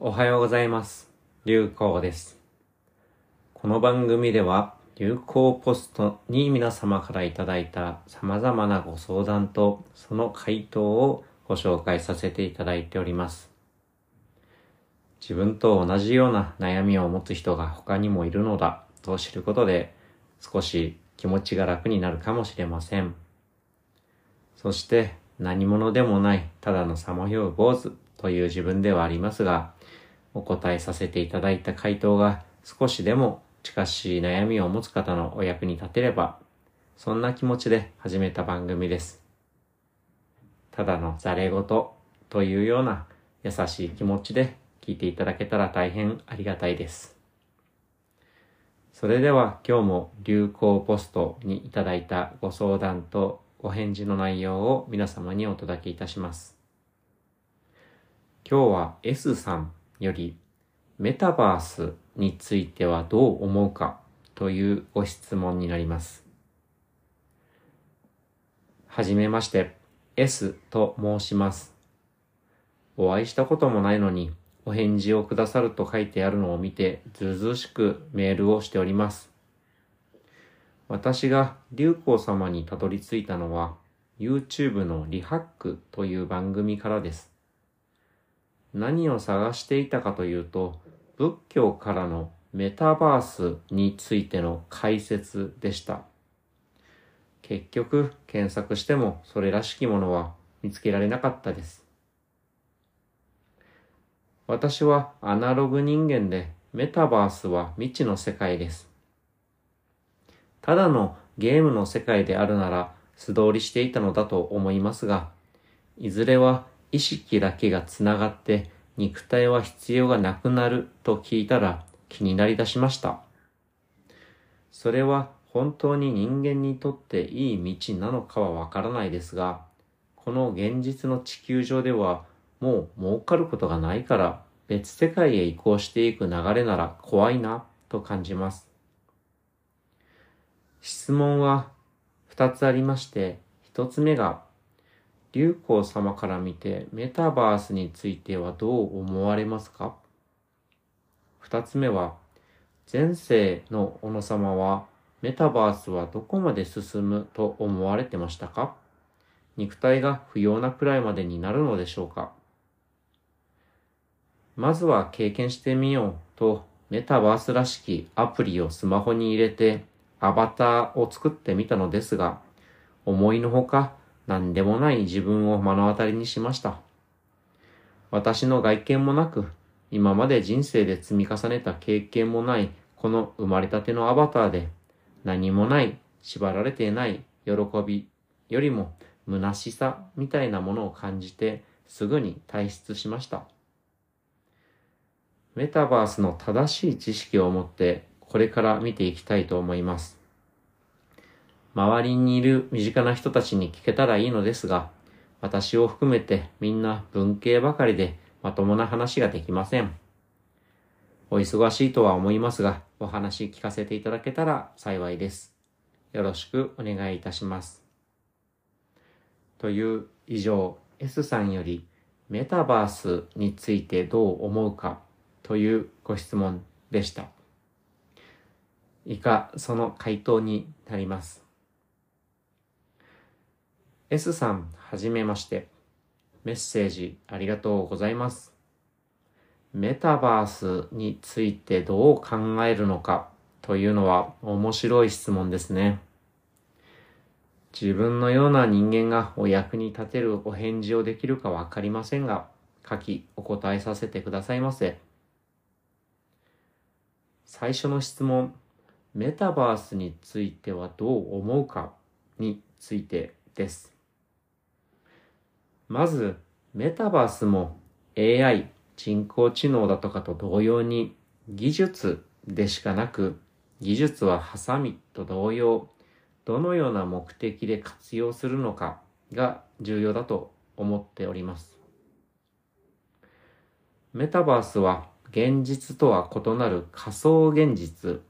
おはようございます。流行です。この番組では、流行ポストに皆様からいただいた様々なご相談と、その回答をご紹介させていただいております。自分と同じような悩みを持つ人が他にもいるのだと知ることで、少し気持ちが楽になるかもしれません。そして何者でもないただのさまよう坊主という自分ではありますが、お答えさせていただいた回答が少しでも近しい悩みを持つ方のお役に立てれば、そんな気持ちで始めた番組です。ただのざれ言というような優しい気持ちで聞いていただけたら大変ありがたいです。それでは今日も流行ポストにいただいたご相談とお返事の内容を皆様にお届けいたします。今日は S さんよりメタバースについてはどう思うかというご質問になります。はじめまして、S と申します。お会いしたこともないのにお返事をくださると書いてあるのを見てずうずしくメールをしております。私が流行様にたどり着いたのは YouTube のリハックという番組からです。何を探していたかというと仏教からのメタバースについての解説でした。結局検索してもそれらしきものは見つけられなかったです。私はアナログ人間でメタバースは未知の世界です。ただのゲームの世界であるなら素通りしていたのだと思いますが、いずれは意識だけがつながって肉体は必要がなくなると聞いたら気になりだしました。それは本当に人間にとっていい道なのかはわからないですが、この現実の地球上ではもう儲かることがないから別世界へ移行していく流れなら怖いなと感じます。質問は二つありまして、一つ目が、流行様から見てメタバースについてはどう思われますか？二つ目は、前世の小野様はメタバースはどこまで進むと思われてましたか？肉体が不要なくらいまでになるのでしょうか？まずは経験してみようとメタバースらしきアプリをスマホに入れてアバターを作ってみたのですが、思いのほか何でもない自分を目の当たりにしました。私の外見もなく、今まで人生で積み重ねた経験もないこの生まれたてのアバターで何もない、縛られていない喜びよりも虚しさみたいなものを感じてすぐに退出しました。メタバースの正しい知識を持ってこれから見ていきたいと思います。周りにいる身近な人たちに聞けたらいいのですが、私を含めてみんな文系ばかりでまともな話ができません。お忙しいとは思いますが、お話聞かせていただけたら幸いです。よろしくお願いいたします。という以上、S さんよりメタバースについてどう思うかというご質問でした。以下、その回答になります。S さん、はじめまして。メッセージありがとうございます。メタバースについてどう考えるのかというのは面白い質問ですね。自分のような人間がお役に立てるお返事をできるかわかりませんが、書きお答えさせてくださいませ。最初の質問、メタバースについてはどう思うかについてです。まず、メタバースも AI、人工知能だとかと同様に技術でしかなく、技術はハサミと同様、どのような目的で活用するのかが重要だと思っております。メタバースは現実とは異なる仮想現実。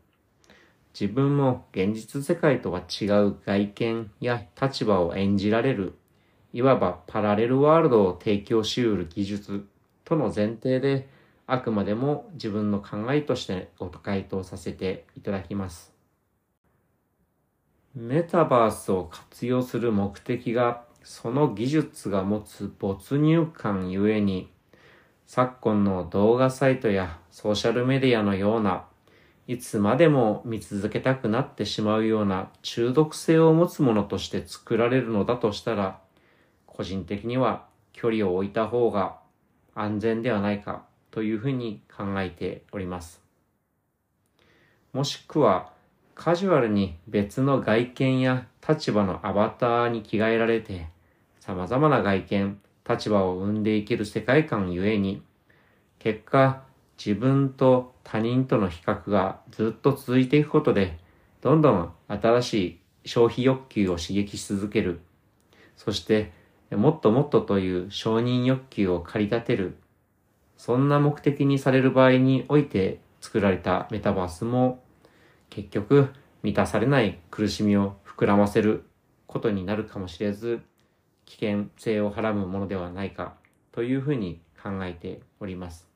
自分も現実世界とは違う外見や立場を演じられる、いわばパラレルワールドを提供し得る技術との前提であくまでも自分の考えとしてご回答させていただきます。メタバースを活用する目的がその技術が持つ没入感ゆえに昨今の動画サイトやソーシャルメディアのようないつまでも見続けたくなってしまうような中毒性を持つものとして作られるのだとしたら個人的には距離を置いた方が安全ではないかというふうに考えております。もしくはカジュアルに別の外見や立場のアバターに着替えられて様々な外見、立場を生んでいける世界観ゆえに結果自分と他人との比較がずっと続いていくことでどんどん新しい消費欲求を刺激し続ける。そしてもっともっとという承認欲求を駆り立てる。そんな目的にされる場合において作られたメタバースも結局満たされない苦しみを膨らませることになるかもしれず危険性をはらむものではないかというふうに考えております。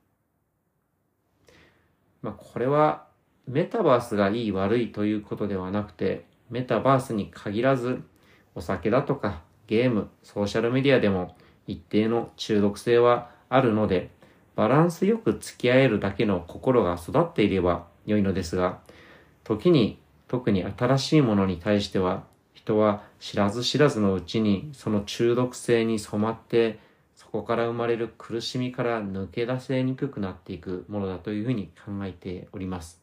まあこれはメタバースがいい悪いということではなくてメタバースに限らずお酒だとかゲーム、ソーシャルメディアでも一定の中毒性はあるので、バランスよく付き合えるだけの心が育っていれば良いのですが、時に特に新しいものに対しては、人は知らず知らずのうちにその中毒性に染まって、そこから生まれる苦しみから抜け出せにくくなっていくものだというふうに考えております。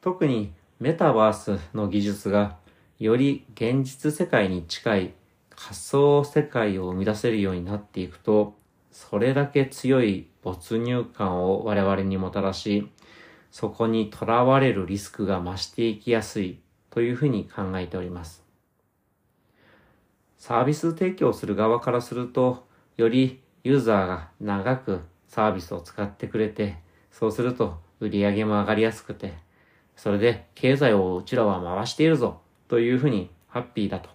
特にメタバースの技術がより現実世界に近い仮想世界を生み出せるようになっていくと、それだけ強い没入感を我々にもたらし、そこに囚われるリスクが増していきやすいというふうに考えております。サービス提供する側からすると、よりユーザーが長くサービスを使ってくれて、そうすると売り上げも上がりやすくて、それで経済をうちらは回しているぞというふうにハッピーだと、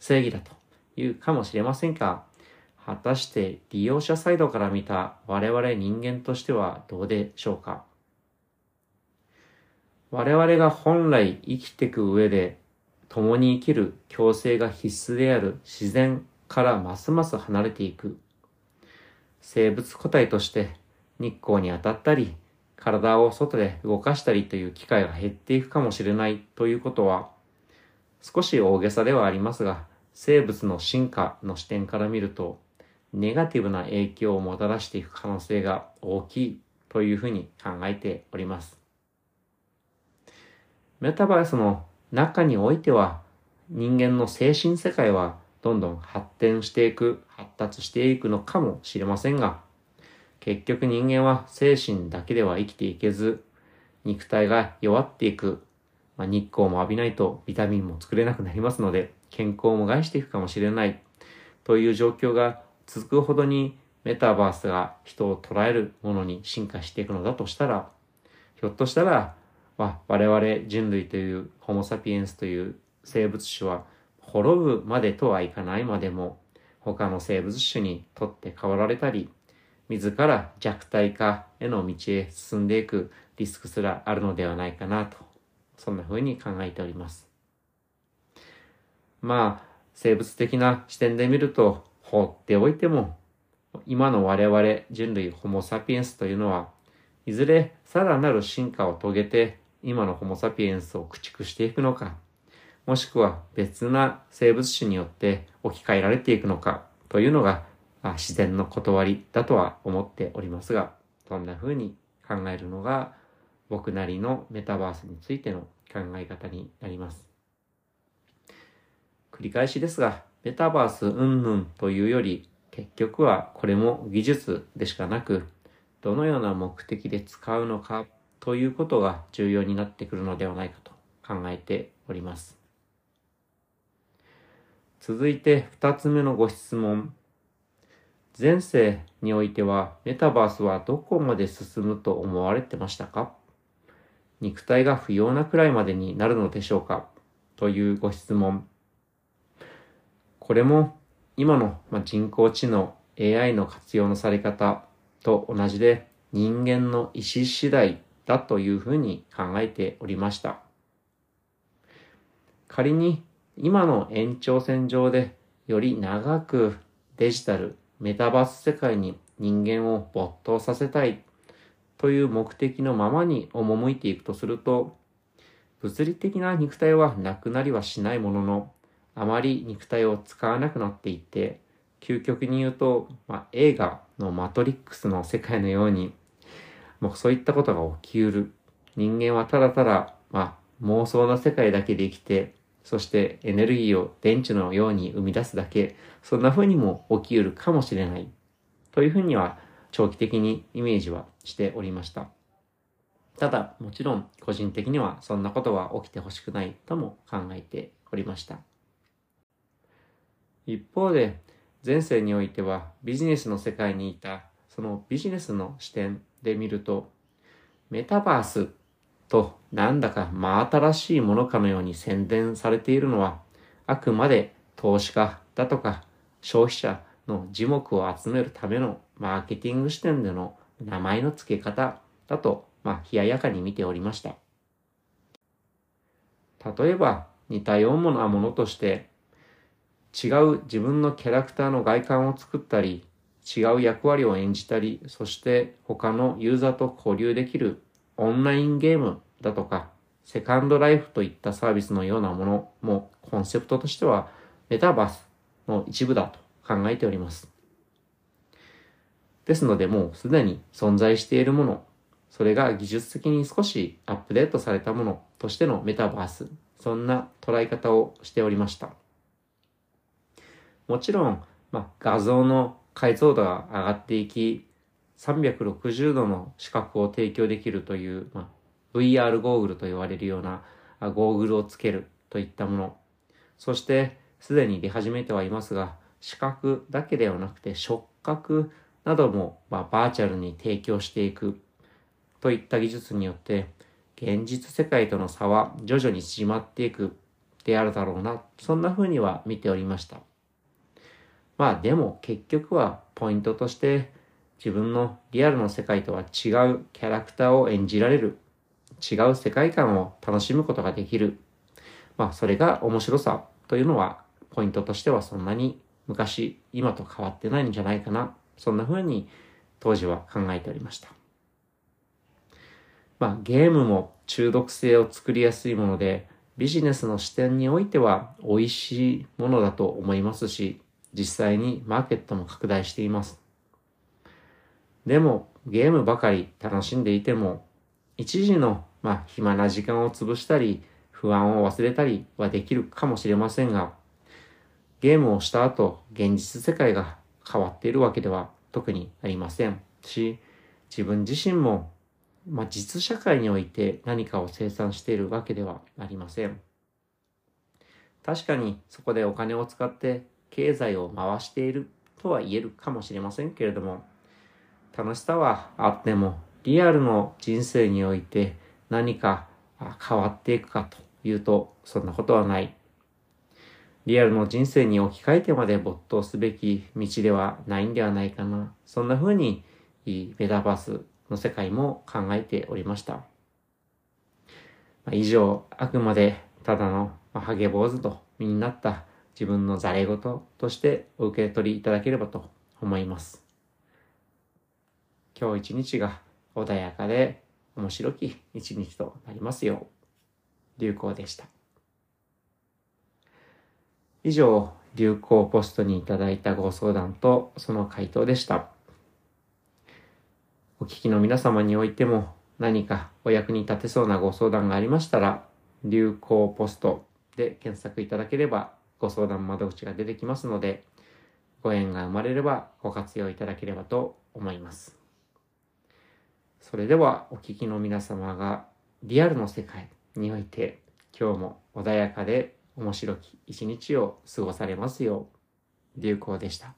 正義だというかもしれませんが、果たして利用者サイドから見た我々人間としてはどうでしょうか？我々が本来生きていく上で共に生きる共生が必須である自然からますます離れていく。生物個体として日光に当たったり体を外で動かしたりという機会が減っていくかもしれないということは少し大げさではありますが、生物の進化の視点から見ると、ネガティブな影響をもたらしていく可能性が大きいというふうに考えております。メタバースの中においては、人間の精神世界はどんどん発展していく、発達していくのかもしれませんが、結局人間は精神だけでは生きていけず、肉体が弱っていくまあ、日光も浴びないとビタミンも作れなくなりますので、健康も害していくかもしれない。という状況が続くほどにメタバースが人を捉えるものに進化していくのだとしたら、ひょっとしたら、まあ、我々人類というホモ・サピエンスという生物種は滅ぶまでとはいかないまでも他の生物種にとって変わられたり自ら弱体化への道へ進んでいくリスクすらあるのではないかなとそんな風に考えております。まあ、生物的な視点で見ると、放っておいても、今の我々人類ホモ・サピエンスというのは、いずれさらなる進化を遂げて、今のホモ・サピエンスを駆逐していくのか、もしくは別な生物種によって置き換えられていくのか、というのが自然の断りだとは思っておりますが、そんな風に考えるのが僕なりのメタバースについての考え方になります。繰り返しですが、メタバース云々というより、結局はこれも技術でしかなく、どのような目的で使うのかということが重要になってくるのではないかと考えております。続いて二つ目のご質問。前世においてはメタバースはどこまで進むと思われてましたか？肉体が不要なくらいまでになるのでしょうか？というご質問。これも今の人工知能 AI の活用のされ方と同じで人間の意志次第だというふうに考えておりました。仮に今の延長線上でより長くデジタル、メタバース世界に人間を没頭させたいという目的のままに赴いていくとすると、物理的な肉体はなくなりはしないものの、あまり肉体を使わなくなっていって、究極に言うと、まあ、映画のマトリックスの世界のように、もうそういったことが起きうる。人間はただただ、まあ、妄想の世界だけで生きて、そしてエネルギーを電池のように生み出すだけ、そんな風にも起きうるかもしれない。というふうには長期的にイメージはしておりました。ただ、もちろん個人的にはそんなことは起きてほしくないとも考えておりました。一方で、前世においてはビジネスの世界にいたそのビジネスの視点で見ると、メタバースとなんだか真新しいものかのように宣伝されているのは、あくまで投資家だとか消費者の樹木を集めるためのマーケティング視点での名前の付け方だと、まあ、冷ややかに見ておりました。例えば、似たようなものとして、違う自分のキャラクターの外観を作ったり、違う役割を演じたり、そして他のユーザーと交流できるオンラインゲームだとか、セカンドライフといったサービスのようなものもコンセプトとしてはメタバースの一部だと考えております。ですのでもうすでに存在しているもの、それが技術的に少しアップデートされたものとしてのメタバース、そんな捉え方をしておりました。もちろん、ま、画像の解像度が上がっていき、360度の視覚を提供できるという、まあ、VR ゴーグルと言われるようなゴーグルをつけるといったもの。そして、すでに出始めてはいますが、視覚だけではなくて触覚なども、まあ、バーチャルに提供していく。といった技術によって現実世界との差は徐々に縮まっていく。であるだろうな。そんな風には見ておりました。まあでも結局はポイントとして自分のリアルの世界とは違うキャラクターを演じられる。違う世界観を楽しむことができる。まあそれが面白さというのはポイントとしてはそんなに昔、今と変わってないんじゃないかな。そんな風に当時は考えておりました。まあゲームも中毒性を作りやすいもので、ビジネスの視点においては美味しいものだと思いますし、実際にマーケットも拡大しています。でもゲームばかり楽しんでいても、一時のまあ暇な時間を潰したり、不安を忘れたりはできるかもしれませんが、ゲームをした後、現実世界が変わっているわけでは特にありませんし、自分自身も、まあ、実社会において何かを生産しているわけではありません。確かにそこでお金を使って経済を回しているとは言えるかもしれませんけれども、楽しさはあっても、リアルの人生において何か変わっていくかというと、そんなことはないリアルの人生に置き換えてまで没頭すべき道ではないんではないかな。そんな風に、メタバースの世界も考えておりました。以上、あくまでただのハゲ坊主と身になった自分のざれ言としてお受け取りいただければと思います。今日一日が穏やかで面白き一日となりますよう、流行でした。以上、流行ポストにいただいたご相談とその回答でした。お聞きの皆様においても何かお役に立てそうなご相談がありましたら、流行ポストで検索いただければご相談窓口が出てきますので、ご縁が生まれればご活用いただければと思います。それではお聞きの皆様がリアルの世界において今日も穏やかで面白き一日を過ごされますよう、流行でした。